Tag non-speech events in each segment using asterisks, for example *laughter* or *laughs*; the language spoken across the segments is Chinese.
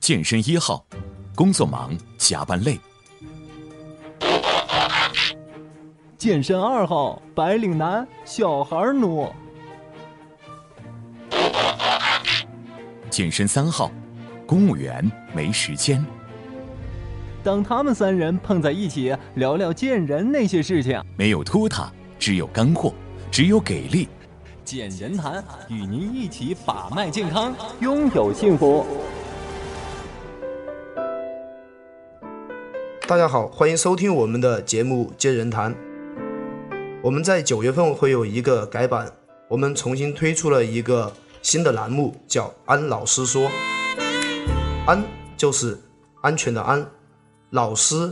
健身一号，工作忙，加班累。健身二号，白领男，小孩奴。健身三号，公务员，没时间。当他们三人碰在一起，聊聊见人那些事情，没有拖沓，只有干货，只有给力。健人谈与您一起把脉健康，拥有幸福。大家好，欢迎收听我们的节目《健人谈》。我们在九月份会有一个改版，我们重新推出了一个新的栏目，叫“安老师说”。安就是安全的安。老师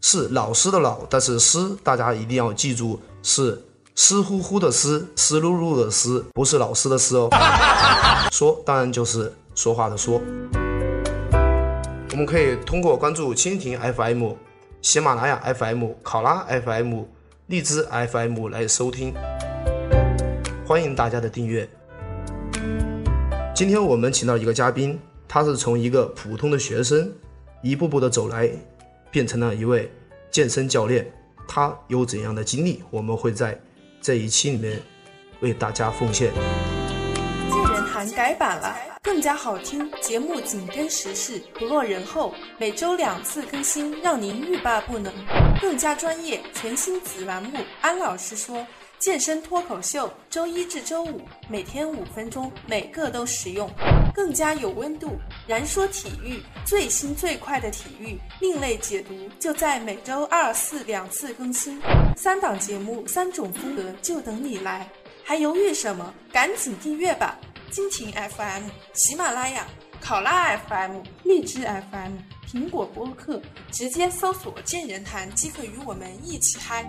是老师的老，但是师大家一定要记住是湿乎乎的湿，湿漉漉的湿，不是老师的湿哦。*laughs* 说当然就是说话的说。我们可以通过关注蜻蜓 FM、喜马拉雅 FM、考拉 FM、荔枝 FM 来收听，欢迎大家的订阅。今天我们请到一个嘉宾，他是从一个普通的学生一步步的走来。变成了一位健身教练，他有怎样的经历？我们会在这一期里面为大家奉献。健人谈改版了，更加好听，节目紧跟时事，不落人后，每周两次更新，让您欲罢不能。更加专业，全新子栏目，安老师说。健身脱口秀，周一至周五每天五分钟，每个都实用，更加有温度。燃说体育，最新最快的体育，另类解读，就在每周二四两次更新，三档节目，三种风格，就等你来。还犹豫什么？赶紧订阅吧！蜻蜓 FM、喜马拉雅、考拉 FM、荔枝 FM、苹果播客，直接搜索“健人谈”即可与我们一起嗨。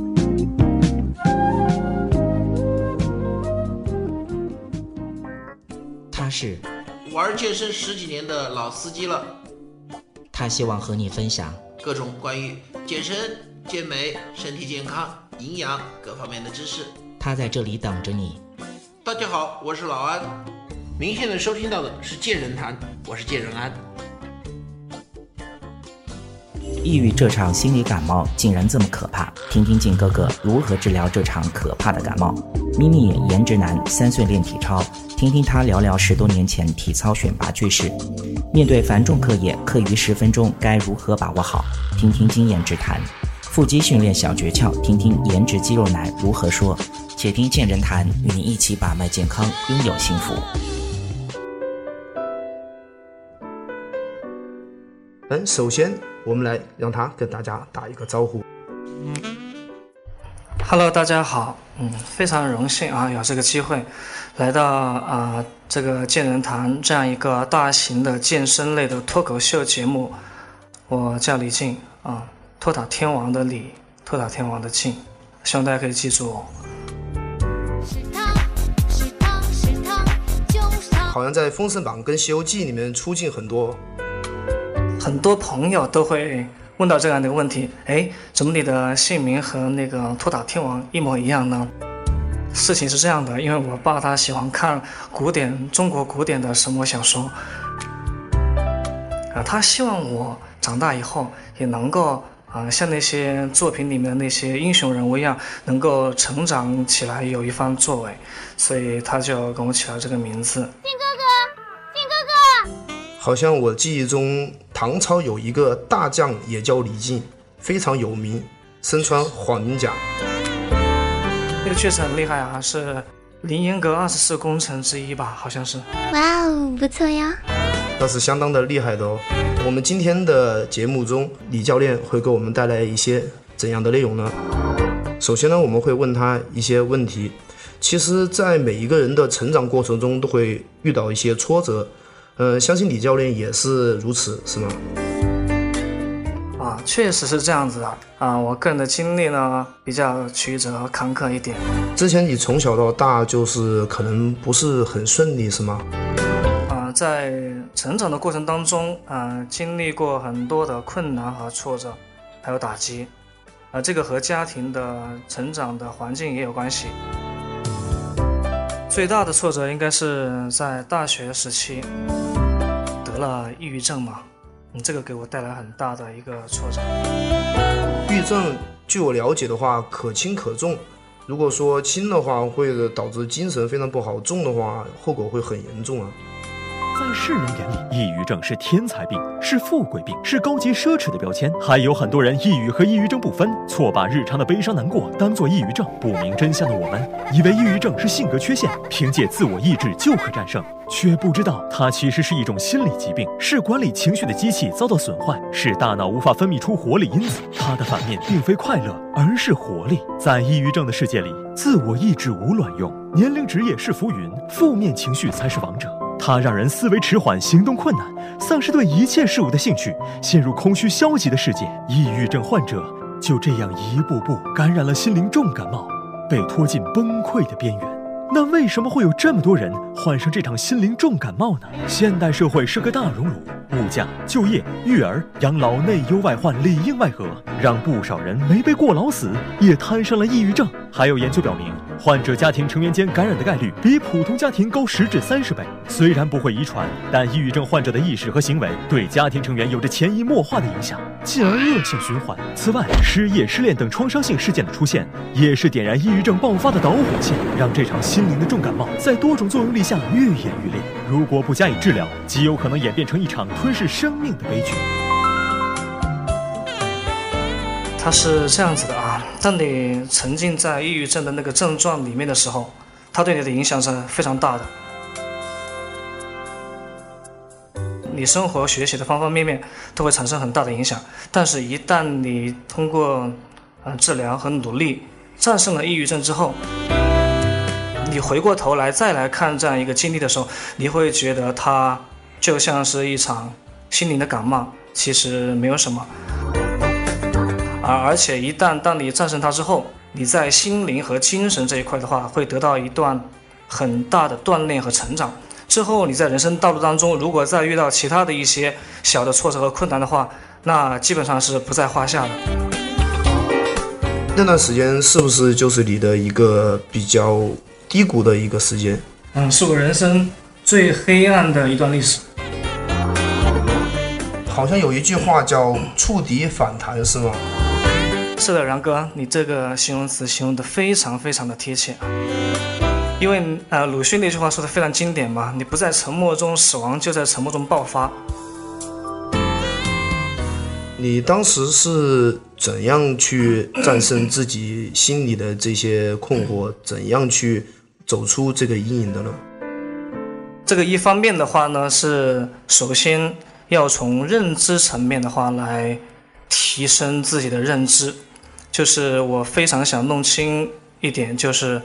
是玩健身十几年的老司机了，他希望和你分享各种关于健身、健美、身体健康、营养各方面的知识。他在这里等着你。大家好，我是老安。您现在收听到的是健人谈，我是健人安。抑郁这场心理感冒竟然这么可怕，听听靖哥哥如何治疗这场可怕的感冒。咪咪颜值男，三岁练体操。听听他聊聊十多年前体操选拔趣事。面对繁重课业，课余十分钟该如何把握好？听听经验之谈。腹肌训练小诀窍，听听颜值肌肉男如何说。且听健人谈，与你一起把脉健康，拥有幸福。嗯，首先我们来让他跟大家打一个招呼。Hello，大家好，嗯，非常荣幸啊，有这个机会来到啊这个健人堂这样一个大型的健身类的脱口秀节目。我叫李静啊，托塔天王的李，托塔天王的静，希望大家可以记住。好像在《封神榜》跟《西游记》里面出镜很多，很多朋友都会。问到这样的一个问题，哎，怎么你的姓名和那个托塔天王一模一样呢？事情是这样的，因为我爸他喜欢看古典中国古典的神魔小说，啊，他希望我长大以后也能够啊像那些作品里面的那些英雄人物一样，能够成长起来有一番作为，所以他就给我起了这个名字。靖，哥哥，好像我记忆中。唐朝有一个大将也叫李靖，非常有名，身穿黄绫甲。那个确实很厉害啊，是凌烟阁二十四功臣之一吧？好像是。哇哦，不错呀。那是相当的厉害的哦。我们今天的节目中，李教练会给我们带来一些怎样的内容呢？首先呢，我们会问他一些问题，其实，在每一个人的成长过程中都会遇到一些挫折，呃，相信李教练也是如此，是吗？啊，确实是这样子的啊。我个人的经历呢，比较曲折坎坷一点。之前你从小到大就是可能不是很顺利，是吗？啊，在成长的过程当中，啊，经历过很多的困难和挫折，还有打击，啊，这个和家庭的成长的环境也有关系。最大的挫折应该是在大学时期得了抑郁症嘛。嗯，这个给我带来很大的一个挫折。抑郁症，据我了解的话，可轻可重。如果说轻的话，会导致精神非常不好；重的话，后果会很严重啊。在世人眼里，抑郁症是天才病，是富贵病，是高级奢侈的标签。还有很多人抑郁和抑郁症不分，错把日常的悲伤难过当做抑郁症。不明真相的我们，以为抑郁症是性格缺陷，凭借自我意志就可战胜，却不知道它其实是一种心理疾病，是管理情绪的机器遭到损坏，是大脑无法分泌出活力因子。它的反面并非快乐，而是活力。在抑郁症的世界里，自我意志无卵用，年龄、职业是浮云，负面情绪才是王者。它让人思维迟缓、行动困难，丧失对一切事物的兴趣，陷入空虚消极的世界。抑郁症患者就这样一步步感染了心灵重感冒，被拖进崩溃的边缘。那为什么会有这么多人患上这场心灵重感冒呢？现代社会是个大熔炉，物价、就业、育儿、养老内忧外患里应外合，让不少人没被过劳死，也摊上了抑郁症。还有研究表明，患者家庭成员间感染的概率比普通家庭高十至三十倍。虽然不会遗传，但抑郁症患者的意识和行为对家庭成员有着潜移默化的影响，进而恶性循环。此外，失业、失恋等创伤性事件的出现，也是点燃抑郁症爆发的导火线，让这场心。心灵的重感冒在多种作用力下愈演愈烈，如果不加以治疗，极有可能演变成一场吞噬生命的悲剧。它是这样子的啊，当你沉浸在抑郁症的那个症状里面的时候，它对你的影响是非常大的。你生活、学习的方方面面都会产生很大的影响。但是，一旦你通过呃治疗和努力战胜了抑郁症之后，你回过头来再来看这样一个经历的时候，你会觉得它就像是一场心灵的感冒，其实没有什么。而而且一旦当你战胜它之后，你在心灵和精神这一块的话，会得到一段很大的锻炼和成长。之后你在人生道路当中，如果再遇到其他的一些小的挫折和困难的话，那基本上是不在话下的。那段时间是不是就是你的一个比较？低谷的一个时间，嗯，是我人生最黑暗的一段历史。好像有一句话叫“触底反弹”，是吗？是的，然哥，你这个形容词形容的非常非常的贴切。因为呃，鲁迅那句话说的非常经典嘛，你不在沉默中死亡，就在沉默中爆发。你当时是怎样去战胜自己心里的这些困惑？怎样去？走出这个阴影的呢？这个一方面的话呢，是首先要从认知层面的话来提升自己的认知，就是我非常想弄清一点，就是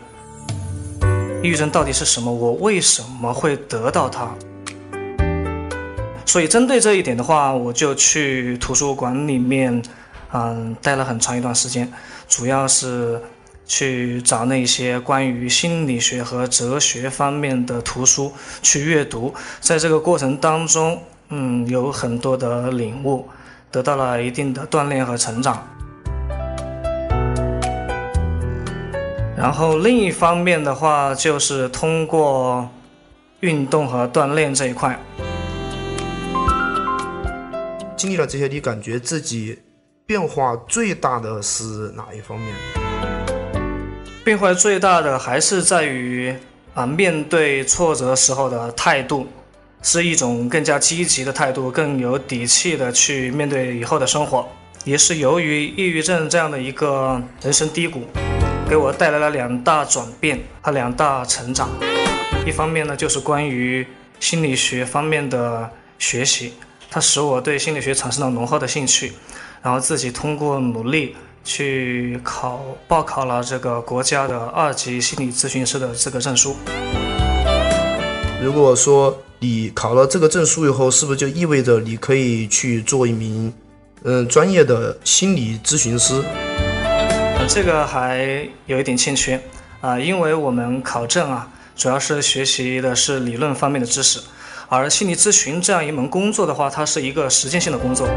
抑郁症到底是什么，我为什么会得到它？所以针对这一点的话，我就去图书馆里面，嗯，待了很长一段时间，主要是。去找那些关于心理学和哲学方面的图书去阅读，在这个过程当中，嗯，有很多的领悟，得到了一定的锻炼和成长。然后另一方面的话，就是通过运动和锻炼这一块，经历了这些，你感觉自己变化最大的是哪一方面？变化最大的还是在于啊，面对挫折时候的态度，是一种更加积极的态度，更有底气的去面对以后的生活。也是由于抑郁症这样的一个人生低谷，给我带来了两大转变和两大成长。一方面呢，就是关于心理学方面的学习，它使我对心理学产生了浓厚的兴趣，然后自己通过努力。去考报考了这个国家的二级心理咨询师的资格证书。如果说你考了这个证书以后，是不是就意味着你可以去做一名嗯专业的心理咨询师？这个还有一点欠缺啊，因为我们考证啊，主要是学习的是理论方面的知识，而心理咨询这样一门工作的话，它是一个实践性的工作，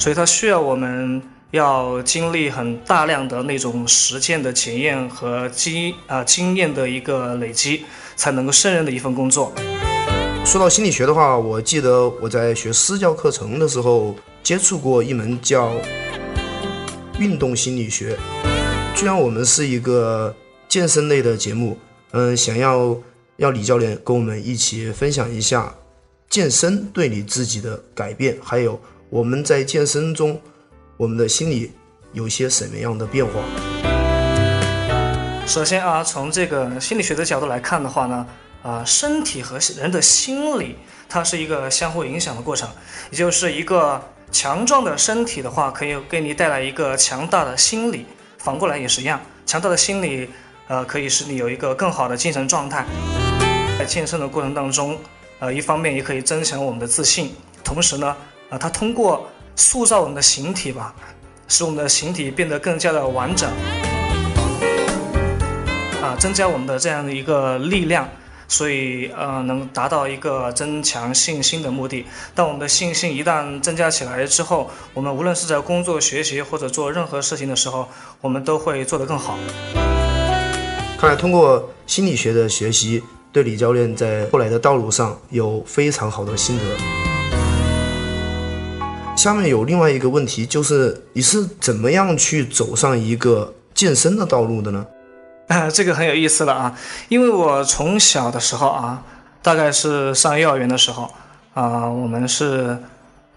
所以它需要我们。要经历很大量的那种实践的检验和经啊经验的一个累积，才能够胜任的一份工作。说到心理学的话，我记得我在学私教课程的时候接触过一门叫运动心理学。既然我们是一个健身类的节目，嗯，想要要李教练跟我们一起分享一下健身对你自己的改变，还有我们在健身中。我们的心理有些什么样的变化？首先啊，从这个心理学的角度来看的话呢，啊，身体和人的心理它是一个相互影响的过程，也就是一个强壮的身体的话，可以给你带来一个强大的心理，反过来也是一样，强大的心理，呃，可以使你有一个更好的精神状态。在健身的过程当中，呃，一方面也可以增强我们的自信，同时呢，啊，它通过。塑造我们的形体吧，使我们的形体变得更加的完整，啊，增加我们的这样的一个力量，所以呃，能达到一个增强信心的目的。当我们的信心一旦增加起来之后，我们无论是在工作、学习或者做任何事情的时候，我们都会做得更好。看来通过心理学的学习，对李教练在后来的道路上有非常好的心得。下面有另外一个问题，就是你是怎么样去走上一个健身的道路的呢？啊，这个很有意思了啊，因为我从小的时候啊，大概是上幼儿园的时候啊，我们是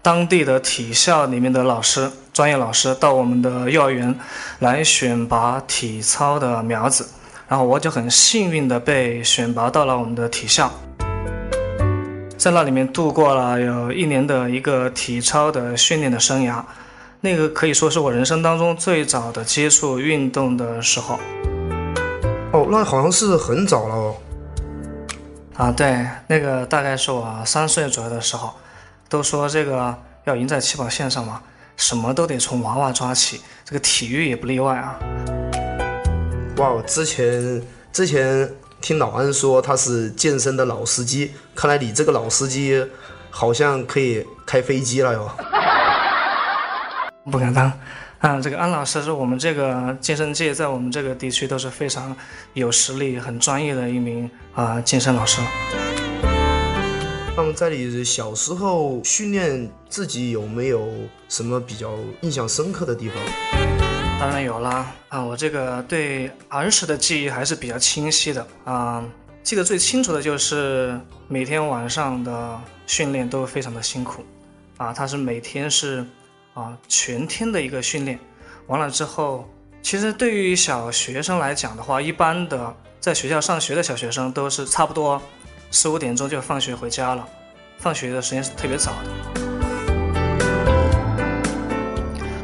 当地的体校里面的老师，专业老师到我们的幼儿园来选拔体操的苗子，然后我就很幸运的被选拔到了我们的体校。在那里面度过了有一年的一个体操的训练的生涯，那个可以说是我人生当中最早的接触运动的时候。哦，那好像是很早了哦。啊，对，那个大概是我三岁左右的时候。都说这个要赢在起跑线上嘛，什么都得从娃娃抓起，这个体育也不例外啊。哇，之前之前。听老安说他是健身的老司机，看来你这个老司机好像可以开飞机了哟。*laughs* 不敢当，啊，这个安老师是我们这个健身界在我们这个地区都是非常有实力、很专业的一名啊健身老师。那么在你小时候训练自己有没有什么比较印象深刻的地方？当然有啦，啊，我这个对儿时的记忆还是比较清晰的。啊，记得最清楚的就是每天晚上的训练都非常的辛苦，啊，他是每天是啊全天的一个训练，完了之后，其实对于小学生来讲的话，一般的在学校上学的小学生都是差不多四五点钟就放学回家了，放学的时间是特别早的，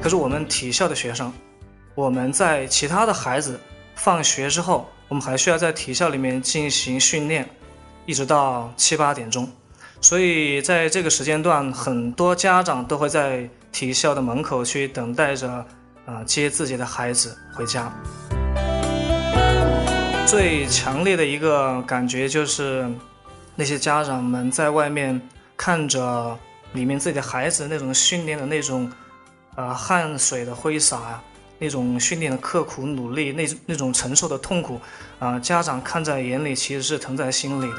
可是我们体校的学生。我们在其他的孩子放学之后，我们还需要在体校里面进行训练，一直到七八点钟。所以在这个时间段，很多家长都会在体校的门口去等待着，啊，接自己的孩子回家。最强烈的一个感觉就是，那些家长们在外面看着里面自己的孩子那种训练的那种，呃，汗水的挥洒呀。那种训练的刻苦努力，那那种承受的痛苦，啊，家长看在眼里，其实是疼在心里的。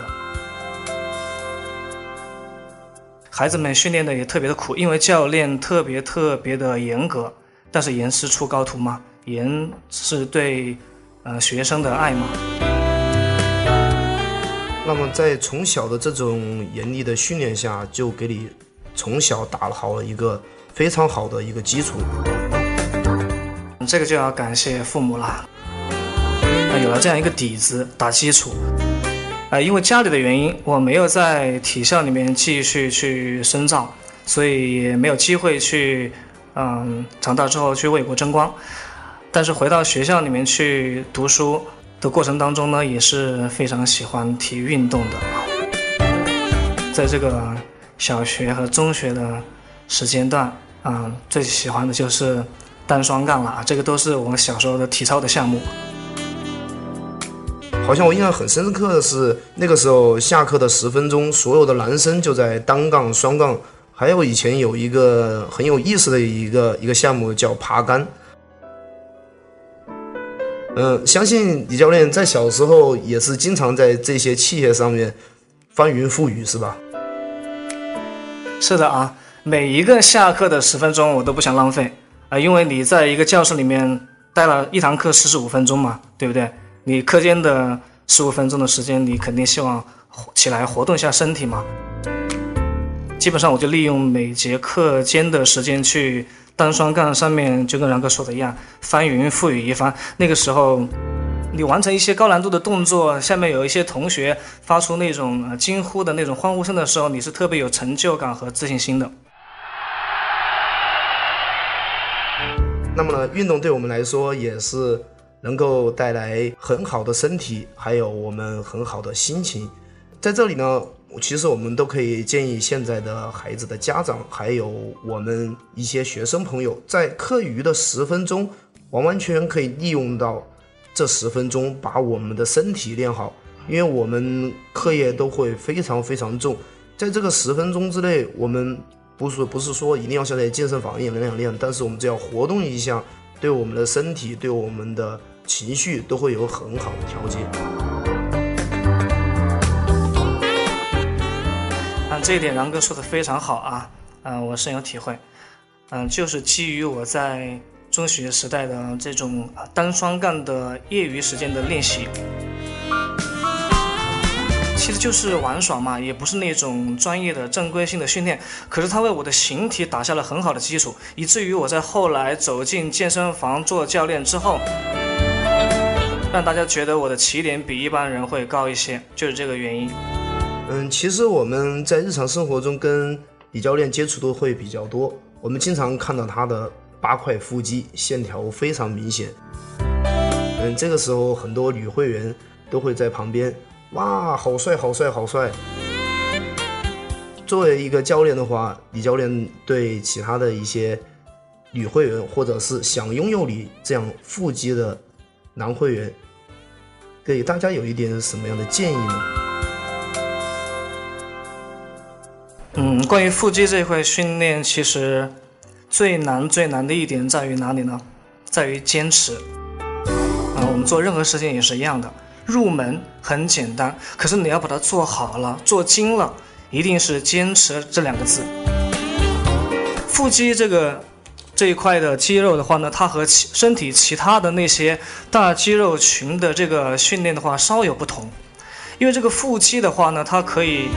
孩子们训练的也特别的苦，因为教练特别特别的严格。但是严师出高徒嘛，严是对，呃，学生的爱嘛。那么在从小的这种严厉的训练下，就给你从小打好了一个非常好的一个基础。这个就要感谢父母了，啊，有了这样一个底子打基础，啊，因为家里的原因，我没有在体校里面继续去深造，所以也没有机会去嗯，长大之后去为国争光。但是回到学校里面去读书的过程当中呢，也是非常喜欢体育运动的。在这个小学和中学的时间段，啊，最喜欢的就是单双杠了，这个都是我们小时候的体操的项目。好像我印象很深刻的是，那个时候下课的十分钟，所有的男生就在单杠、双杠，还有以前有一个很有意思的一个一个项目叫爬杆。嗯，相信李教练在小时候也是经常在这些器械上面翻云覆雨，是吧？是的啊，每一个下课的十分钟我都不想浪费啊，因为你在一个教室里面待了一堂课四十五分钟嘛，对不对？你课间的十五分钟的时间，你肯定希望起来活动一下身体嘛。基本上我就利用每节课间的时间去。单双杠上面就跟然哥说的一样，翻云覆雨一番。那个时候，你完成一些高难度的动作，下面有一些同学发出那种惊呼的那种欢呼声的时候，你是特别有成就感和自信心的。那么呢，运动对我们来说也是能够带来很好的身体，还有我们很好的心情。在这里呢。其实我们都可以建议现在的孩子的家长，还有我们一些学生朋友，在课余的十分钟，完完全可以利用到这十分钟，把我们的身体练好。因为我们课业都会非常非常重，在这个十分钟之内，我们不是不是说一定要像在健身房一样练练，但是我们只要活动一下，对我们的身体，对我们的情绪都会有很好的调节。这一点，然哥说的非常好啊，嗯，我深有体会，嗯，就是基于我在中学时代的这种单双杠的业余时间的练习，其实就是玩耍嘛，也不是那种专业的正规性的训练，可是它为我的形体打下了很好的基础，以至于我在后来走进健身房做教练之后，让大家觉得我的起点比一般人会高一些，就是这个原因。嗯，其实我们在日常生活中跟李教练接触都会比较多，我们经常看到他的八块腹肌线条非常明显。嗯，这个时候很多女会员都会在旁边，哇，好帅，好帅，好帅。作为一个教练的话，李教练对其他的一些女会员，或者是想拥有你这样腹肌的男会员，给大家有一点什么样的建议呢？嗯，关于腹肌这块训练，其实最难最难的一点在于哪里呢？在于坚持。啊，我们做任何事情也是一样的，入门很简单，可是你要把它做好了、做精了，一定是坚持这两个字。腹肌这个这一块的肌肉的话呢，它和其身体其他的那些大肌肉群的这个训练的话稍有不同，因为这个腹肌的话呢，它可以。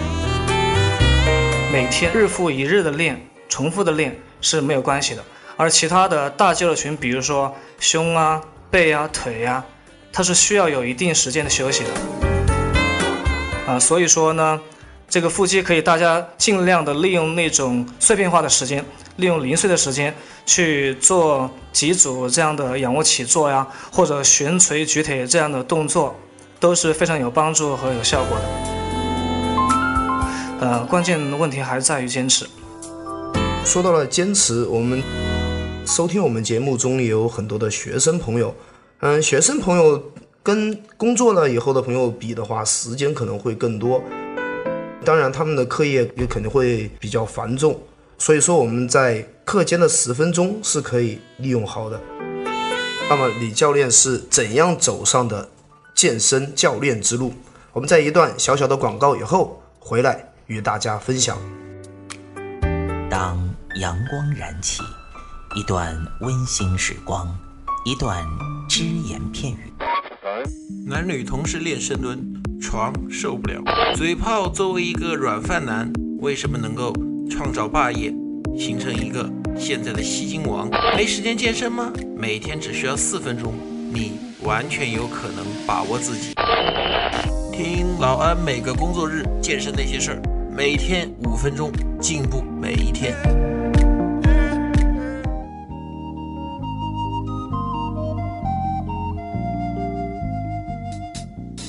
每天日复一日的练，重复的练是没有关系的。而其他的大肌肉群，比如说胸啊、背啊、腿啊，它是需要有一定时间的休息的。啊，所以说呢，这个腹肌可以大家尽量的利用那种碎片化的时间，利用零碎的时间去做几组这样的仰卧起坐呀，或者悬垂举腿这样的动作，都是非常有帮助和有效果的。呃，关键的问题还在于坚持。说到了坚持，我们收听我们节目中也有很多的学生朋友。嗯，学生朋友跟工作了以后的朋友比的话，时间可能会更多。当然，他们的课业也肯定会比较繁重。所以说，我们在课间的十分钟是可以利用好的。那么，李教练是怎样走上的健身教练之路？我们在一段小小的广告以后回来。与大家分享。当阳光燃起，一段温馨时光，一段只言片语。男女同时练深蹲，床受不了。嘴炮作为一个软饭男，为什么能够创造霸业，形成一个现在的吸金王？没时间健身吗？每天只需要四分钟，你完全有可能把握自己。听老安每个工作日健身那些事儿。每天五分钟，进步每一天。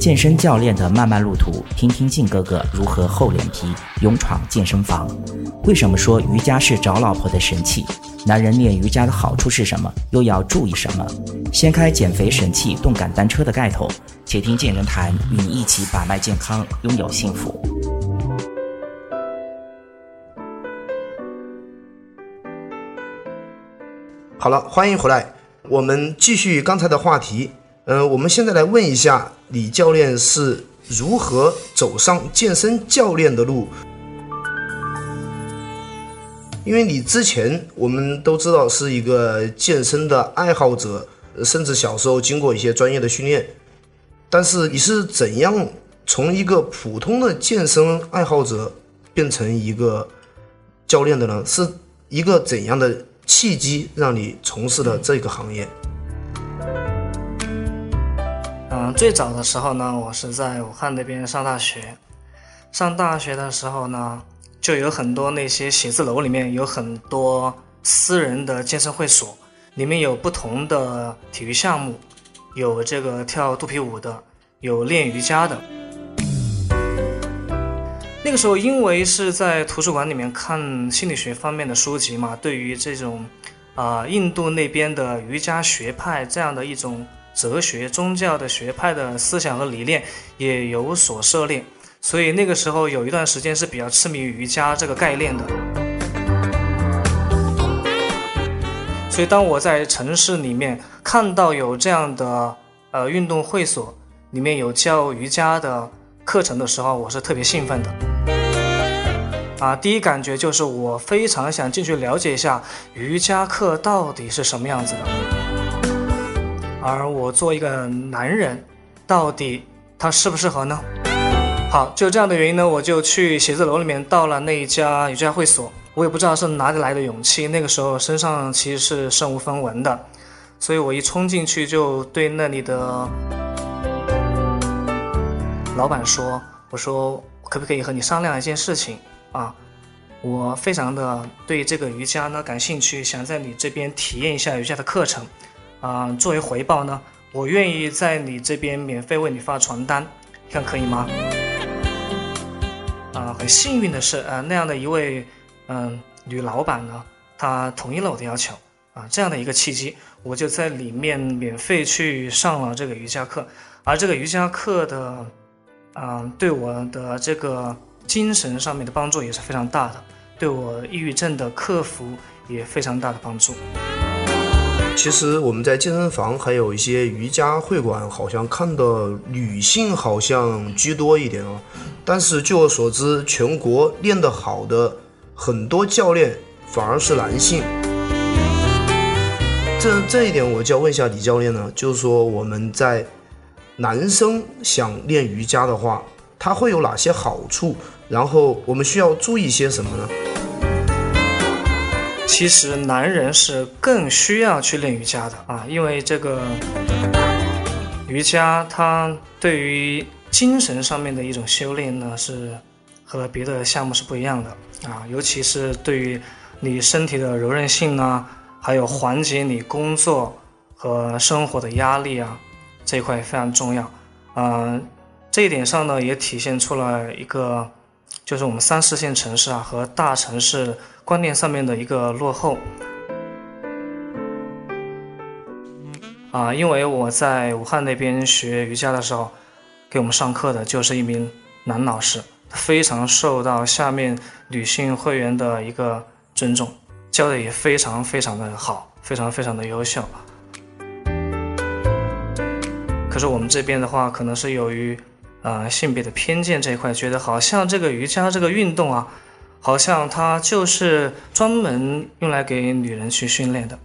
健身教练的漫漫路途，听听静哥哥如何厚脸皮勇闯健身房。为什么说瑜伽是找老婆的神器？男人练瑜伽的好处是什么？又要注意什么？掀开减肥神器动感单车的盖头，且听健人谈与你一起把脉健康，拥有幸福。好了，欢迎回来，我们继续刚才的话题。嗯，我们现在来问一下李教练是如何走上健身教练的路？因为你之前我们都知道是一个健身的爱好者，甚至小时候经过一些专业的训练，但是你是怎样从一个普通的健身爱好者变成一个教练的呢？是一个怎样的契机让你从事了这个行业？最早的时候呢，我是在武汉那边上大学。上大学的时候呢，就有很多那些写字楼里面有很多私人的健身会所，里面有不同的体育项目，有这个跳肚皮舞的，有练瑜伽的。那个时候，因为是在图书馆里面看心理学方面的书籍嘛，对于这种啊印度那边的瑜伽学派这样的一种。哲学、宗教的学派的思想和理念也有所涉猎，所以那个时候有一段时间是比较痴迷瑜伽这个概念的。所以当我在城市里面看到有这样的呃运动会所，里面有教瑜伽的课程的时候，我是特别兴奋的。啊，第一感觉就是我非常想进去了解一下瑜伽课到底是什么样子的。而我做一个男人，到底他适不适合呢？好，就这样的原因呢，我就去写字楼里面到了那一家瑜伽会所。我也不知道是哪里来的勇气，那个时候身上其实是身无分文的，所以我一冲进去就对那里的老板说：“我说可不可以和你商量一件事情啊？我非常的对这个瑜伽呢感兴趣，想在你这边体验一下瑜伽的课程。”啊，作为回报呢，我愿意在你这边免费为你发传单，看可以吗？啊，很幸运的是，呃，那样的一位嗯女老板呢，她同意了我的要求，啊，这样的一个契机，我就在里面免费去上了这个瑜伽课，而这个瑜伽课的，嗯，对我的这个精神上面的帮助也是非常大的，对我抑郁症的克服也非常大的帮助。其实我们在健身房还有一些瑜伽会馆，好像看的女性好像居多一点哦。但是据我所知，全国练得好的很多教练反而是男性。这这一点我就要问一下李教练呢，就是说我们在男生想练瑜伽的话，他会有哪些好处？然后我们需要注意些什么呢？其实男人是更需要去练瑜伽的啊，因为这个瑜伽它对于精神上面的一种修炼呢，是和别的项目是不一样的啊，尤其是对于你身体的柔韧性啊，还有缓解你工作和生活的压力啊，这一块非常重要啊。这一点上呢，也体现出了一个，就是我们三四线城市啊和大城市。观念上面的一个落后，啊，因为我在武汉那边学瑜伽的时候，给我们上课的就是一名男老师，非常受到下面女性会员的一个尊重，教的也非常非常的好，非常非常的优秀。可是我们这边的话，可能是由于，呃，性别的偏见这一块，觉得好像这个瑜伽这个运动啊，好像它就是专门用来给女人去训练的，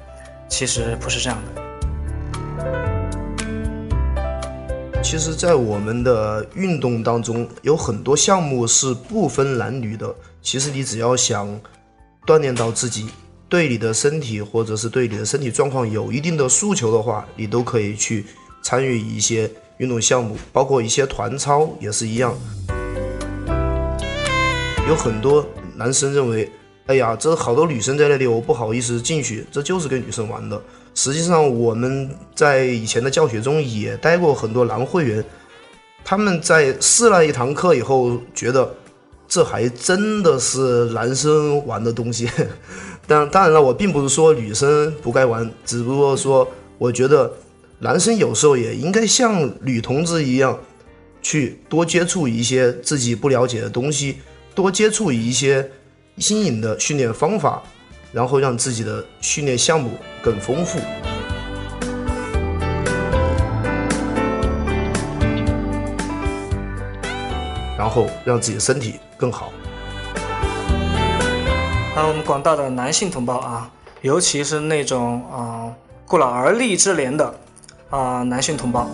其实不是这样的。其实，在我们的运动当中，有很多项目是不分男女的。其实，你只要想锻炼到自己，对你的身体或者是对你的身体状况有一定的诉求的话，你都可以去。参与一些运动项目，包括一些团操也是一样。有很多男生认为，哎呀，这好多女生在那里，我不好意思进去，这就是跟女生玩的。实际上，我们在以前的教学中也带过很多男会员，他们在试了一堂课以后，觉得这还真的是男生玩的东西。但 *laughs* 当然了，我并不是说女生不该玩，只不过说我觉得。男生有时候也应该像女同志一样，去多接触一些自己不了解的东西，多接触一些新颖的训练方法，然后让自己的训练项目更丰富，然后让自己的身体更好。啊，我们广大的男性同胞啊，尤其是那种啊过了而立之年的。啊，男性同胞，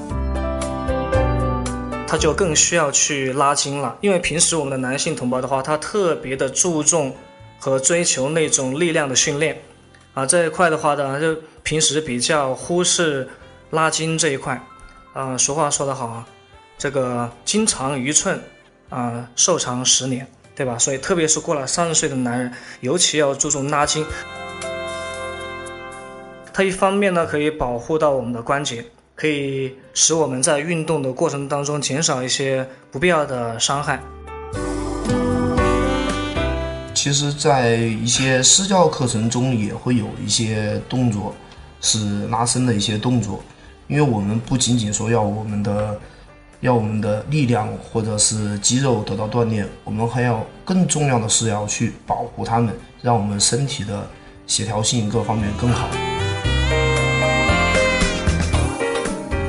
他就更需要去拉筋了，因为平时我们的男性同胞的话，他特别的注重和追求那种力量的训练，啊，这一块的话呢，就平时比较忽视拉筋这一块。啊，俗话说得好啊，这个筋长一寸，啊，寿长十年，对吧？所以，特别是过了三十岁的男人，尤其要注重拉筋。它一方面呢，可以保护到我们的关节，可以使我们在运动的过程当中减少一些不必要的伤害。其实，在一些私教课程中也会有一些动作是拉伸的一些动作，因为我们不仅仅说要我们的要我们的力量或者是肌肉得到锻炼，我们还要更重要的是要去保护它们，让我们身体的协调性各方面更好。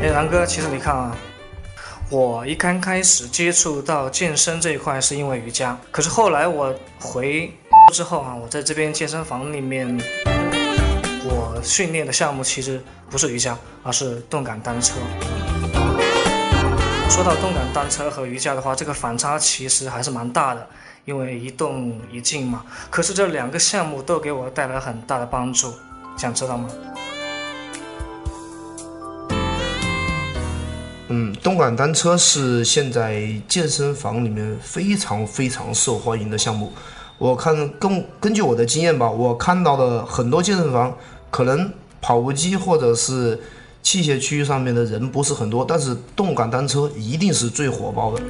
哎，南哥，其实你看啊，我一刚开始接触到健身这一块是因为瑜伽，可是后来我回之后啊，我在这边健身房里面，我训练的项目其实不是瑜伽，而是动感单车。说到动感单车和瑜伽的话，这个反差其实还是蛮大的，因为一动一静嘛。可是这两个项目都给我带来很大的帮助，想知道吗？嗯，动感单车是现在健身房里面非常非常受欢迎的项目。我看根根据我的经验吧，我看到的很多健身房，可能跑步机或者是器械区域上面的人不是很多，但是动感单车一定是最火爆的。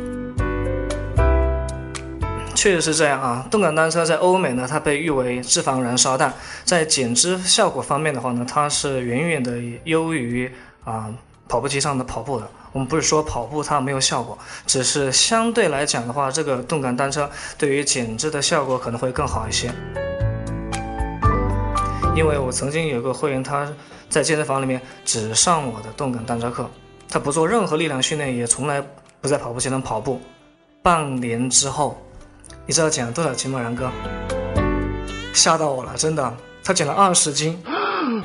确实是这样啊，动感单车在欧美呢，它被誉为脂肪燃烧弹，在减脂效果方面的话呢，它是远远的优于啊跑步机上的跑步的。我们不是说跑步它没有效果，只是相对来讲的话，这个动感单车对于减脂的效果可能会更好一些。因为我曾经有个会员，他在健身房里面只上我的动感单车课，他不做任何力量训练，也从来不在跑步机上跑步。半年之后，你知道减了多少斤吗，然哥？吓到我了，真的，他减了二十斤，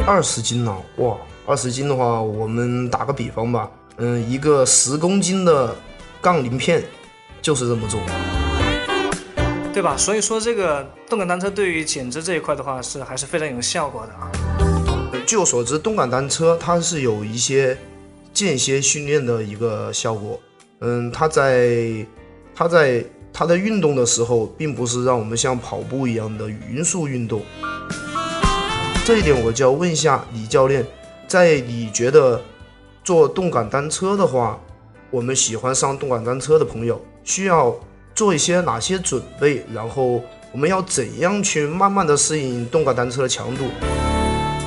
二十斤呢？哇，二十斤的话，我们打个比方吧。嗯，一个十公斤的杠铃片就是这么重，对吧？所以说这个动感单车对于减脂这一块的话是还是非常有效果的啊。据我所知，动感单车它是有一些间歇训练的一个效果。嗯，它在它在它在运动的时候，并不是让我们像跑步一样的匀速运动。这一点我就要问一下李教练，在你觉得？做动感单车的话，我们喜欢上动感单车的朋友需要做一些哪些准备？然后我们要怎样去慢慢的适应动感单车的强度？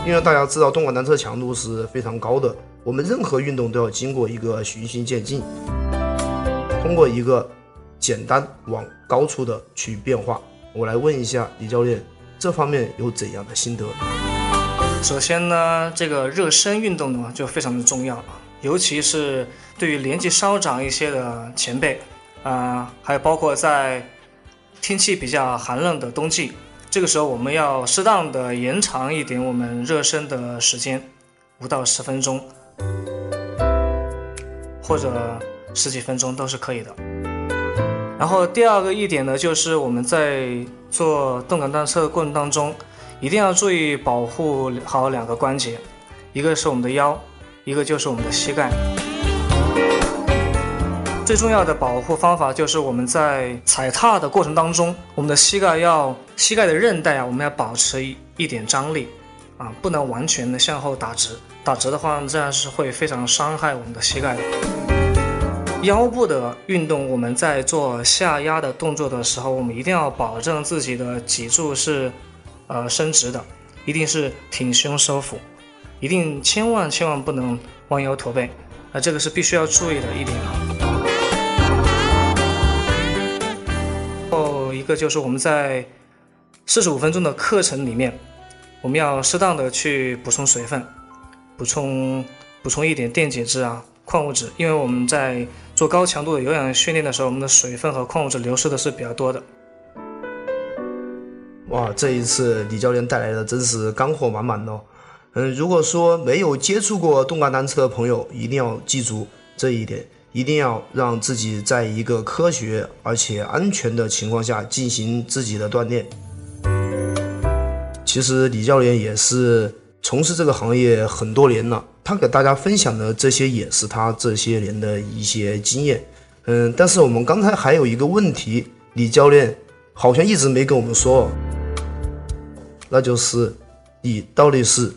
因为大家知道动感单车强度是非常高的，我们任何运动都要经过一个循序渐进，通过一个简单往高处的去变化。我来问一下李教练，这方面有怎样的心得？首先呢，这个热身运动呢就非常的重要，尤其是对于年纪稍长一些的前辈，啊，还有包括在天气比较寒冷的冬季。这个时候我们要适当的延长一点我们热身的时间，五到十分钟，或者十几分钟都是可以的。然后第二个一点呢，就是我们在做动感单车的过程当中，一定要注意保护好两个关节，一个是我们的腰，一个就是我们的膝盖。最重要的保护方法就是我们在踩踏的过程当中，我们的膝盖要膝盖的韧带啊，我们要保持一一点张力，啊，不能完全的向后打直，打直的话这样是会非常伤害我们的膝盖的。腰部的运动，我们在做下压的动作的时候，我们一定要保证自己的脊柱是呃伸直的，一定是挺胸收腹，一定千万千万不能弯腰驼背，啊，这个是必须要注意的一点啊。后一个就是我们在四十五分钟的课程里面，我们要适当的去补充水分，补充补充一点电解质啊、矿物质，因为我们在做高强度的有氧训练的时候，我们的水分和矿物质流失的是比较多的。哇，这一次李教练带来的真是干货满满哦。嗯，如果说没有接触过动感单车的朋友，一定要记住这一点。一定要让自己在一个科学而且安全的情况下进行自己的锻炼。其实李教练也是从事这个行业很多年了，他给大家分享的这些也是他这些年的一些经验。嗯，但是我们刚才还有一个问题，李教练好像一直没跟我们说，那就是你到底是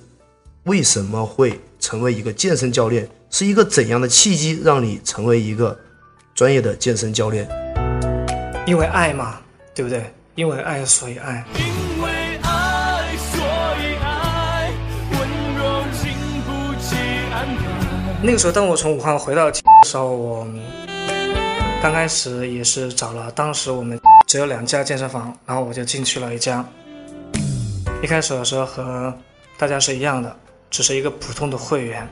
为什么会成为一个健身教练？是一个怎样的契机让你成为一个专业的健身教练？因为爱嘛，对不对？因为爱，所以爱。那个时候，当我从武汉回到的时候，我刚开始也是找了，当时我们只有两家健身房，然后我就进去了一家。一开始的时候和大家是一样的，只是一个普通的会员。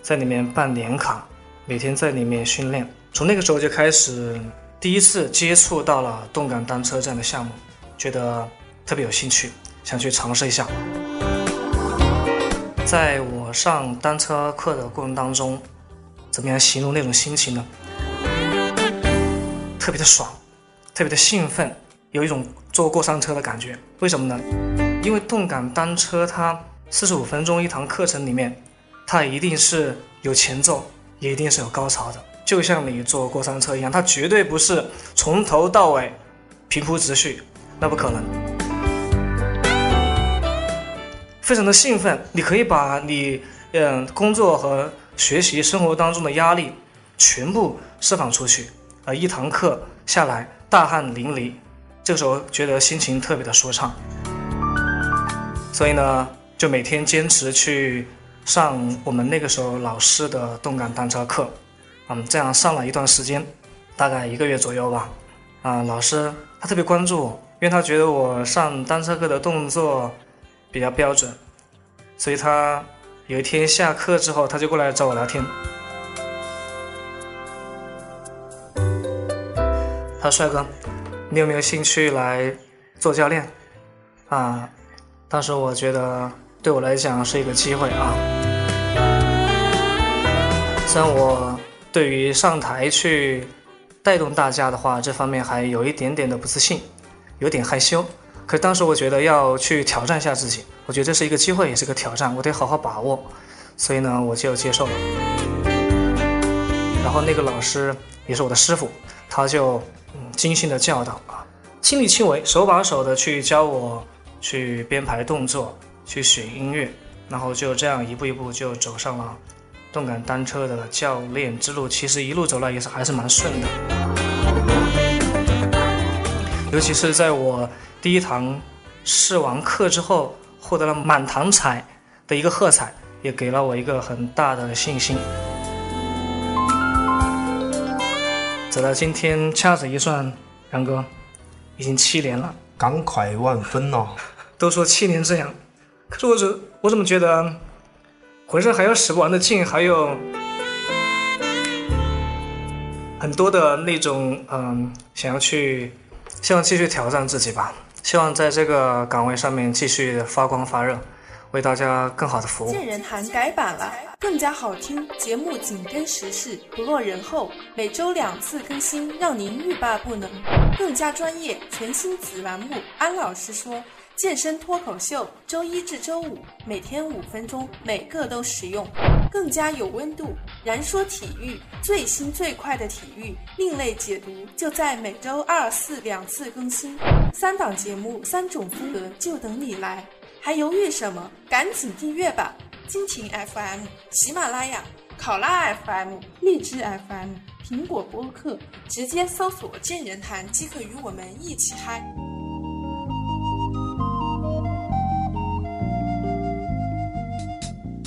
在里面办年卡，每天在里面训练。从那个时候就开始，第一次接触到了动感单车这样的项目，觉得特别有兴趣，想去尝试一下。在我上单车课的过程当中，怎么样形容那种心情呢？特别的爽，特别的兴奋，有一种坐过山车的感觉。为什么呢？因为动感单车它四十五分钟一堂课程里面。它一定是有前奏，也一定是有高潮的，就像你坐过山车一样，它绝对不是从头到尾平铺直叙，那不可能。非常的兴奋，你可以把你嗯工作和学习生活当中的压力全部释放出去，啊一堂课下来大汗淋漓，这个时候觉得心情特别的舒畅，所以呢，就每天坚持去。上我们那个时候老师的动感单车课，嗯，这样上了一段时间，大概一个月左右吧。啊，老师他特别关注我，因为他觉得我上单车课的动作比较标准，所以他有一天下课之后，他就过来找我聊天。他说：“帅哥，你有没有兴趣来做教练？”啊，当时我觉得。对我来讲是一个机会啊！虽然我对于上台去带动大家的话，这方面还有一点点的不自信，有点害羞。可当时我觉得要去挑战一下自己，我觉得这是一个机会，也是个挑战，我得好好把握。所以呢，我就接受了。然后那个老师也是我的师傅，他就嗯精心的教导啊，亲力亲为，手把手的去教我去编排动作。去选音乐，然后就这样一步一步就走上了动感单车的教练之路。其实一路走来也是还是蛮顺的，尤其是在我第一堂试完课之后，获得了满堂彩的一个喝彩，也给了我一个很大的信心。走到今天，掐指一算，杨哥，已经七年了，感慨万分哦。都说七年之痒，可是我怎我怎么觉得浑身还有使不完的劲，还有很多的那种嗯，想要去，希望继续挑战自己吧，希望在这个岗位上面继续发光发热。为大家更好的服务。见人谈改版了，更加好听，节目紧跟时事，不落人后，每周两次更新，让您欲罢不能。更加专业，全新子栏目，安老师说健身脱口秀，周一至周五每天五分钟，每个都实用，更加有温度。燃说体育，最新最快的体育，另类解读，就在每周二四两次更新，三档节目，三种风格，就等你来。还犹豫什么？赶紧订阅吧！蜻蜓 FM、喜马拉雅、考拉 FM、荔枝 FM、苹果播客，直接搜索“健人谈”即可与我们一起嗨。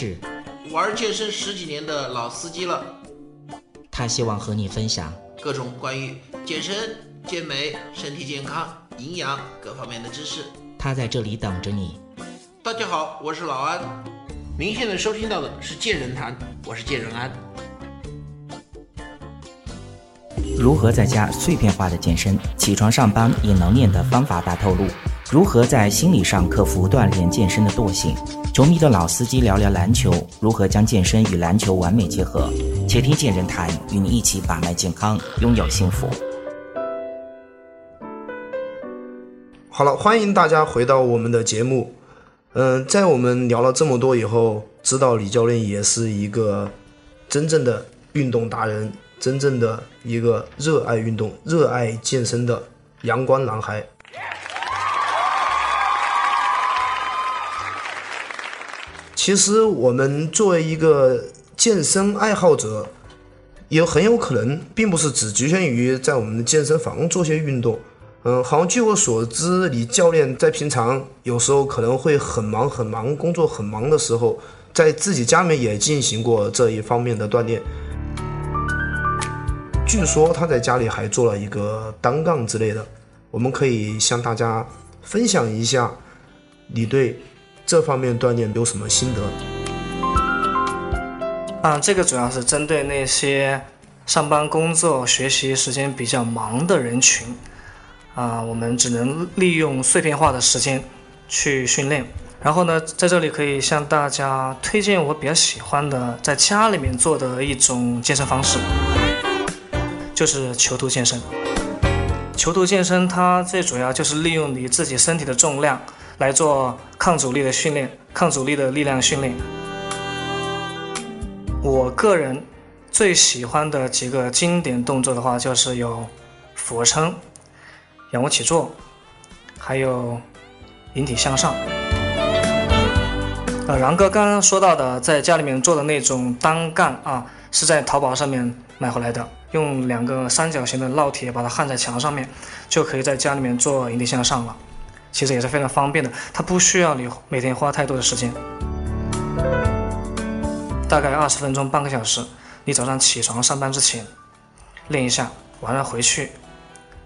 是玩健身十几年的老司机了，他希望和你分享。各种关于健身、健美、身体健康、营养各方面的知识，他在这里等着你。大家好，我是老安。您现在收听到的是健人谈，我是健人安。如何在家碎片化的健身，起床上班也能练的方法大透露。如何在心理上克服锻炼健身的惰性？球迷的老司机聊聊篮球，如何将健身与篮球完美结合？且听健人谈，与你一起把脉健康，拥有幸福。好了，欢迎大家回到我们的节目。嗯，在我们聊了这么多以后，知道李教练也是一个真正的运动达人，真正的一个热爱运动、热爱健身的阳光男孩。其实，我们作为一个健身爱好者，也很有可能并不是只局限于在我们的健身房做些运动。嗯，好像据我所知，李教练在平常有时候可能会很忙很忙，工作很忙的时候，在自己家里面也进行过这一方面的锻炼。据说他在家里还做了一个单杠之类的，我们可以向大家分享一下你对。这方面锻炼有什么心得？啊，这个主要是针对那些上班、工作、学习时间比较忙的人群，啊，我们只能利用碎片化的时间去训练。然后呢，在这里可以向大家推荐我比较喜欢的在家里面做的一种健身方式，就是囚徒健身。囚徒健身它最主要就是利用你自己身体的重量。来做抗阻力的训练，抗阻力的力量训练。我个人最喜欢的几个经典动作的话，就是有俯卧撑、仰卧起坐，还有引体向上。呃，然哥刚刚说到的，在家里面做的那种单杠啊，是在淘宝上面买回来的，用两个三角形的烙铁把它焊在墙上面，就可以在家里面做引体向上了。其实也是非常方便的，它不需要你每天花太多的时间，大概二十分钟半个小时。你早上起床上班之前练一下，晚上回去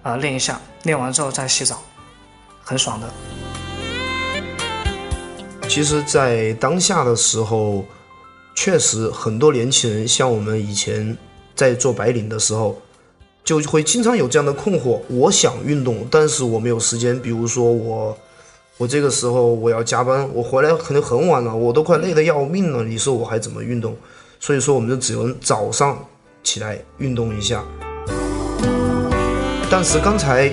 啊练一下，练完之后再洗澡，很爽的。其实，在当下的时候，确实很多年轻人像我们以前在做白领的时候。就会经常有这样的困惑，我想运动，但是我没有时间。比如说我，我这个时候我要加班，我回来可能很晚了，我都快累得要命了。你说我还怎么运动？所以说，我们就只能早上起来运动一下。但是刚才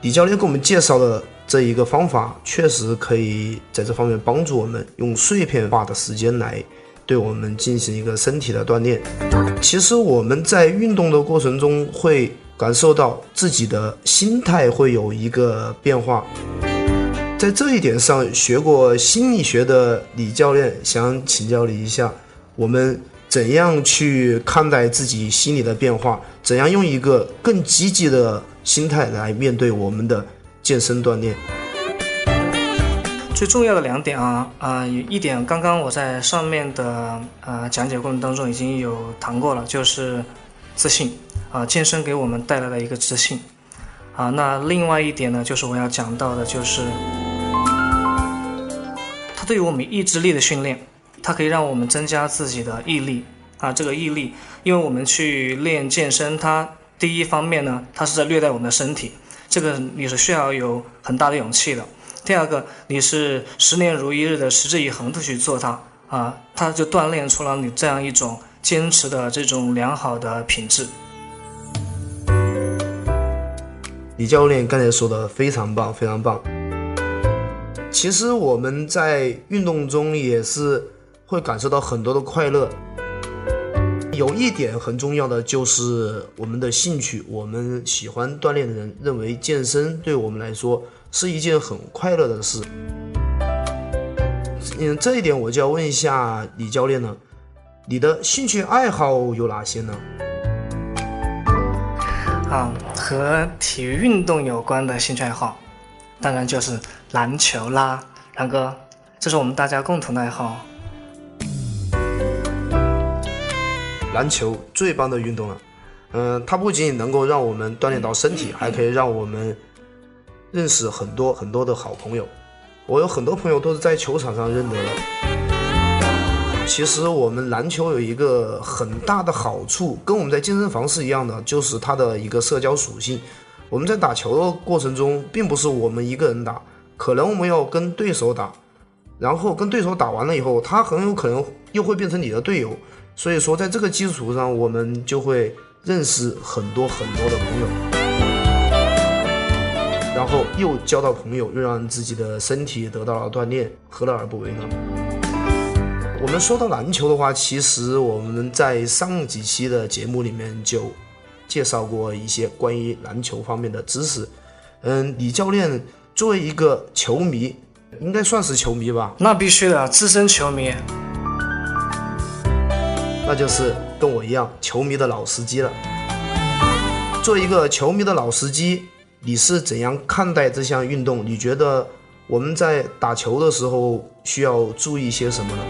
李教练给我们介绍的这一个方法确实可以在这方面帮助我们用碎片化的时间来对我们进行一个身体的锻炼。其实我们在运动的过程中会感受到自己的心态会有一个变化。在这一点上，学过心理学的李教练想请教你一下，我们怎样去看待自己心理的变化？怎样用一个更积极的心态来面对我们的健身锻炼？最重要的两点啊啊，有一点刚刚我在上面的呃讲解过程当中已经有谈过了，就是自信啊，健身给我们带来了一个自信啊。那另外一点呢，就是我要讲到的，就是它对于我们意志力的训练，它可以让我们增加自己的毅力啊。这个毅力，因为我们去练健身，它第一方面呢，它是在虐待我们的身体，这个你是需要有很大的勇气的。第二个，你是十年如一日的持之以恒的去做它啊，它就锻炼出了你这样一种坚持的这种良好的品质。李教练刚才说的非常棒，非常棒。其实我们在运动中也是会感受到很多的快乐。有一点很重要的就是我们的兴趣，我们喜欢锻炼的人认为健身对我们来说。是一件很快乐的事。嗯，这一点我就要问一下李教练了，你的兴趣爱好有哪些呢？啊，和体育运动有关的兴趣爱好，当然就是篮球啦，然哥，这是我们大家共同的爱好。篮球最棒的运动了，嗯，它不仅仅能够让我们锻炼到身体，还可以让我们。认识很多很多的好朋友，我有很多朋友都是在球场上认得的。其实我们篮球有一个很大的好处，跟我们在健身房是一样的，就是它的一个社交属性。我们在打球的过程中，并不是我们一个人打，可能我们要跟对手打，然后跟对手打完了以后，他很有可能又会变成你的队友。所以说，在这个基础上，我们就会认识很多很多的朋友。然后又交到朋友，又让自己的身体得到了锻炼，何乐而不为呢？我们说到篮球的话，其实我们在上几期的节目里面就介绍过一些关于篮球方面的知识。嗯，李教练作为一个球迷，应该算是球迷吧？那必须的，资深球迷。那就是跟我一样球迷的老司机了。做一个球迷的老司机。你是怎样看待这项运动？你觉得我们在打球的时候需要注意些什么呢？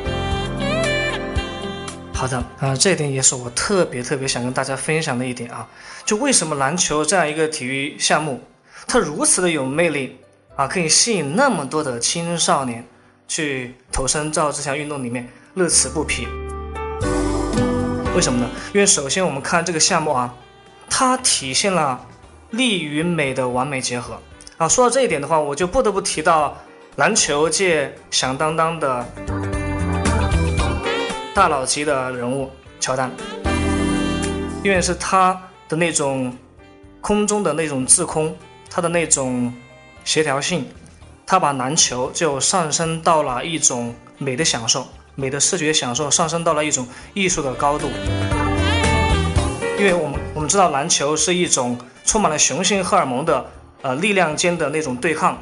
好的，啊，这一点也是我特别特别想跟大家分享的一点啊。就为什么篮球这样一个体育项目，它如此的有魅力啊，可以吸引那么多的青少年去投身到这项运动里面，乐此不疲。为什么呢？因为首先我们看这个项目啊，它体现了。力与美的完美结合啊！说到这一点的话，我就不得不提到篮球界响当当的大佬级的人物乔丹，因为是他的那种空中的那种自空，他的那种协调性，他把篮球就上升到了一种美的享受，美的视觉享受上升到了一种艺术的高度。因为我们我们知道篮球是一种。充满了雄性荷尔蒙的呃力量间的那种对抗，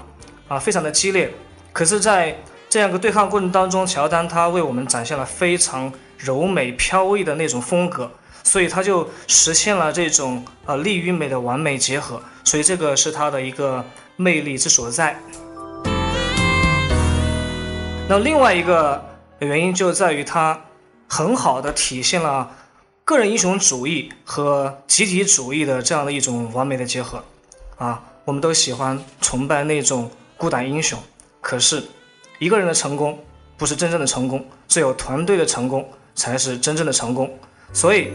啊，非常的激烈。可是，在这样一个对抗过程当中，乔丹他为我们展现了非常柔美飘逸的那种风格，所以他就实现了这种呃力与美的完美结合。所以这个是他的一个魅力之所在。那另外一个原因就在于他很好的体现了。个人英雄主义和集体主义的这样的一种完美的结合，啊，我们都喜欢崇拜那种孤胆英雄。可是，一个人的成功不是真正的成功，只有团队的成功才是真正的成功。所以，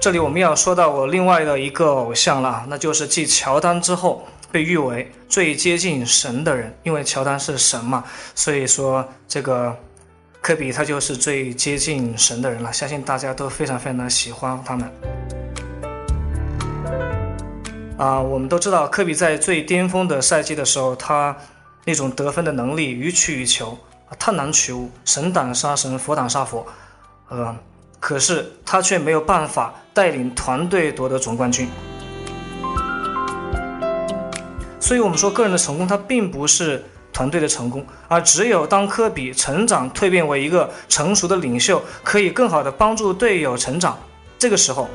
这里我们要说到我另外的一个偶像了，那就是继乔丹之后被誉为最接近神的人，因为乔丹是神嘛，所以说这个。科比他就是最接近神的人了，相信大家都非常非常的喜欢他们。啊，我们都知道科比在最巅峰的赛季的时候，他那种得分的能力予取予求，探囊取物，神挡杀神，佛挡杀佛，呃，可是他却没有办法带领团队夺得总冠军。所以，我们说个人的成功，它并不是团队的成功，而只有当科比成长蜕变为一个成熟的领袖，可以更好的帮助队友成长，这个时候，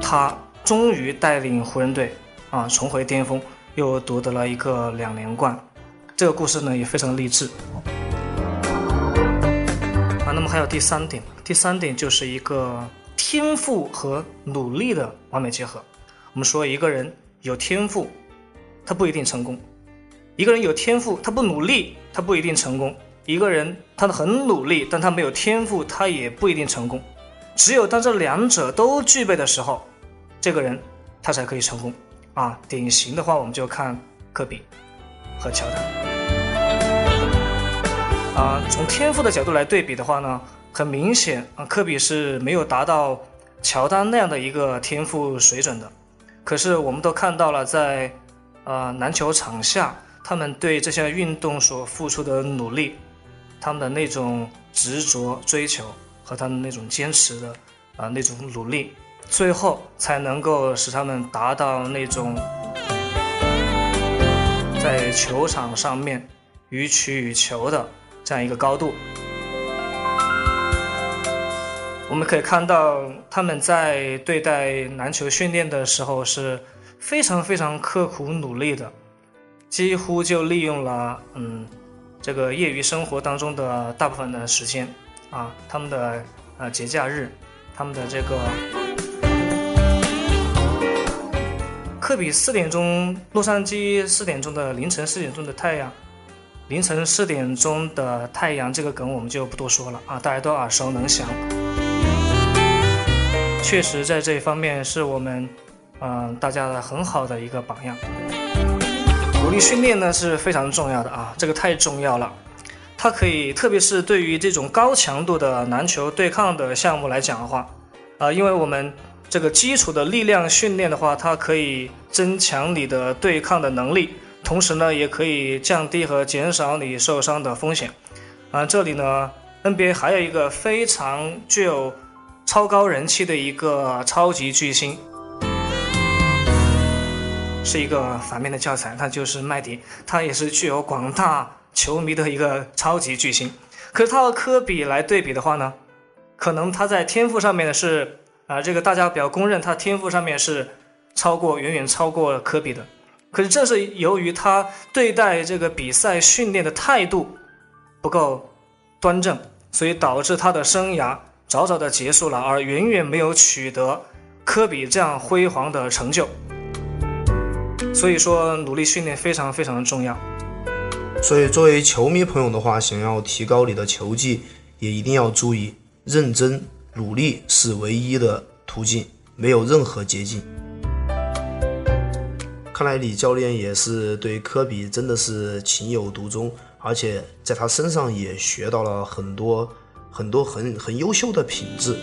他。终于带领湖人队啊重回巅峰，又夺得了一个两连冠。这个故事呢也非常励志啊。那么还有第三点，第三点就是一个天赋和努力的完美结合。我们说一个人有天赋，他不一定成功；一个人有天赋，他不努力，他不一定成功；一个人他很努力，但他没有天赋，他也不一定成功。只有当这两者都具备的时候。这个人他才可以成功啊！典型的话，我们就看科比和乔丹啊。从天赋的角度来对比的话呢，很明显啊，科比是没有达到乔丹那样的一个天赋水准的。可是我们都看到了，在呃篮球场下，他们对这项运动所付出的努力，他们的那种执着追求和他们那种坚持的啊那种努力。最后才能够使他们达到那种在球场上面予取予求的这样一个高度。我们可以看到他们在对待篮球训练的时候是非常非常刻苦努力的，几乎就利用了嗯这个业余生活当中的大部分的时间啊，他们的呃节假日，他们的这个。科比四点钟，洛杉矶四点钟的凌晨四点钟的太阳，凌晨四点钟的太阳这个梗我们就不多说了啊，大家都耳熟能详。确实在这一方面是我们，嗯，大家的很好的一个榜样。努力训练呢是非常重要的啊，这个太重要了，它可以，特别是对于这种高强度的篮球对抗的项目来讲的话，啊，因为我们。这个基础的力量训练的话，它可以增强你的对抗的能力，同时呢，也可以降低和减少你受伤的风险。啊，这里呢，NBA 还有一个非常具有超高人气的一个超级巨星，是一个反面的教材，他就是麦迪，他也是具有广大球迷的一个超级巨星。可是他和科比来对比的话呢，可能他在天赋上面呢是。啊，这个大家比较公认，他天赋上面是超过远远超过科比的。可是正是由于他对待这个比赛训练的态度不够端正，所以导致他的生涯早早的结束了，而远远没有取得科比这样辉煌的成就。所以说，努力训练非常非常的重要。所以，作为球迷朋友的话，想要提高你的球技，也一定要注意认真。努力是唯一的途径，没有任何捷径。看来李教练也是对科比真的是情有独钟，而且在他身上也学到了很多很多很很优秀的品质。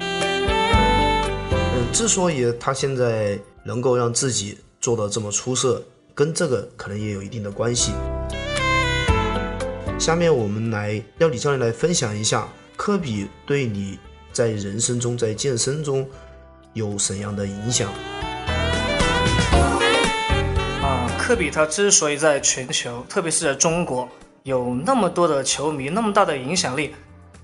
嗯，之所以他现在能够让自己做的这么出色，跟这个可能也有一定的关系。下面我们来让李教练来分享一下科比对你。在人生中，在健身中有怎样的影响？啊，科比他之所以在全球，特别是在中国有那么多的球迷，那么大的影响力，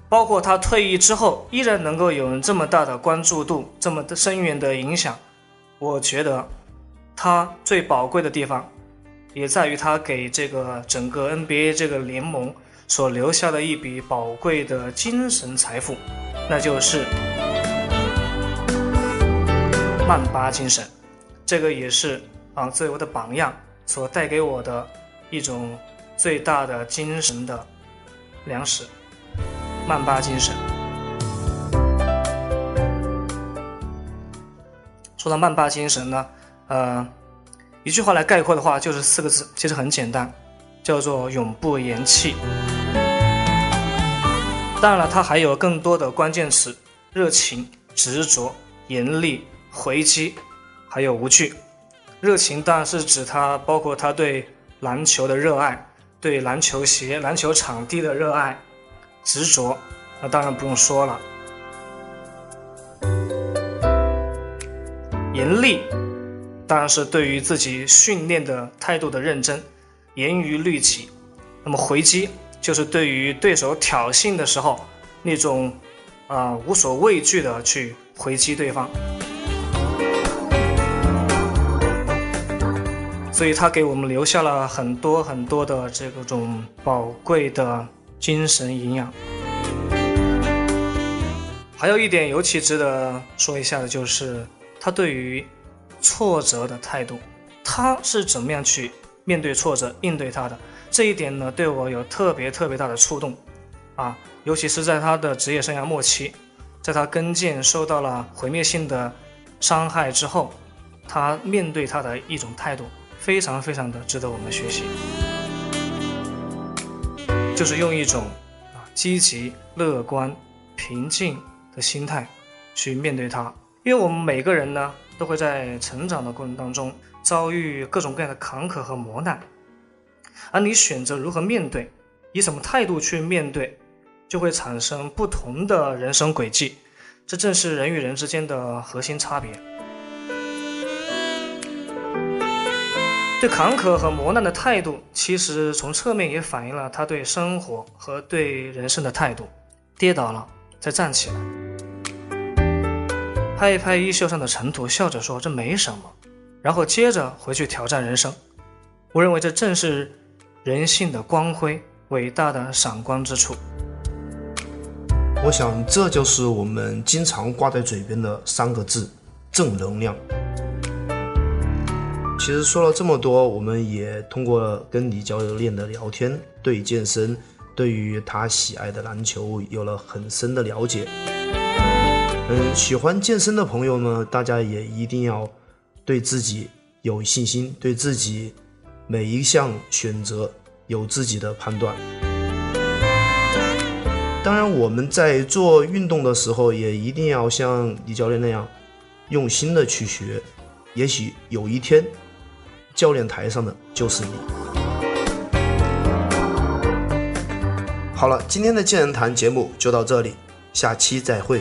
包括他退役之后依然能够有这么大的关注度，这么深远的影响，我觉得他最宝贵的地方，也在于他给这个整个 NBA 这个联盟所留下的一笔宝贵的精神财富。那就是曼巴精神，这个也是啊作为我的榜样所带给我的一种最大的精神的粮食。曼巴精神。说到曼巴精神呢，呃，一句话来概括的话就是四个字，其实很简单，叫做永不言弃。当然了，它还有更多的关键词：热情、执着、严厉、回击，还有无惧。热情当然是指他包括他对篮球的热爱，对篮球鞋、篮球场地的热爱、执着，那当然不用说了。严厉，当然是对于自己训练的态度的认真，严于律己。那么回击，就是对于对手挑衅的时候那种啊无所畏惧的去回击对方。所以他给我们留下了很多很多的这种宝贵的精神营养。还有一点尤其值得说一下的就是。他对于挫折的态度，他是怎么样去面对挫折、应对他的这一点呢？对我有特别特别大的触动啊！尤其是在他的职业生涯末期，在他跟腱受到了毁灭性的伤害之后，他面对他的一种态度，非常非常的值得我们学习，就是用一种啊积极、乐观、平静的心态去面对他。因为我们每个人呢，都会在成长的过程当中遭遇各种各样的坎坷和磨难，而你选择如何面对，以什么态度去面对，就会产生不同的人生轨迹。这正是人与人之间的核心差别。对坎坷和磨难的态度，其实从侧面也反映了他对生活和对人生的态度。跌倒了，再站起来。拍一拍衣袖上的尘土，笑着说：“这没什么。”然后接着回去挑战人生。我认为这正是人性的光辉，伟大的闪光之处。我想，这就是我们经常挂在嘴边的三个字：正能量。其实说了这么多，我们也通过跟李教练的聊天，对健身，对于他喜爱的篮球有了很深的了解。嗯，喜欢健身的朋友呢，大家也一定要对自己有信心，对自己每一项选择有自己的判断。当然，我们在做运动的时候，也一定要像李教练那样用心的去学。也许有一天，教练台上的就是你。好了，今天的健人谈节目就到这里，下期再会。